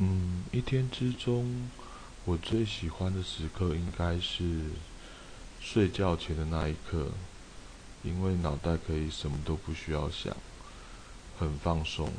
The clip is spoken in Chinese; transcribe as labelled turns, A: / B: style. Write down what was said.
A: 嗯一天之中我最喜欢的时刻应该是睡觉前的那一刻因为脑袋可以什么都不需要想很放松。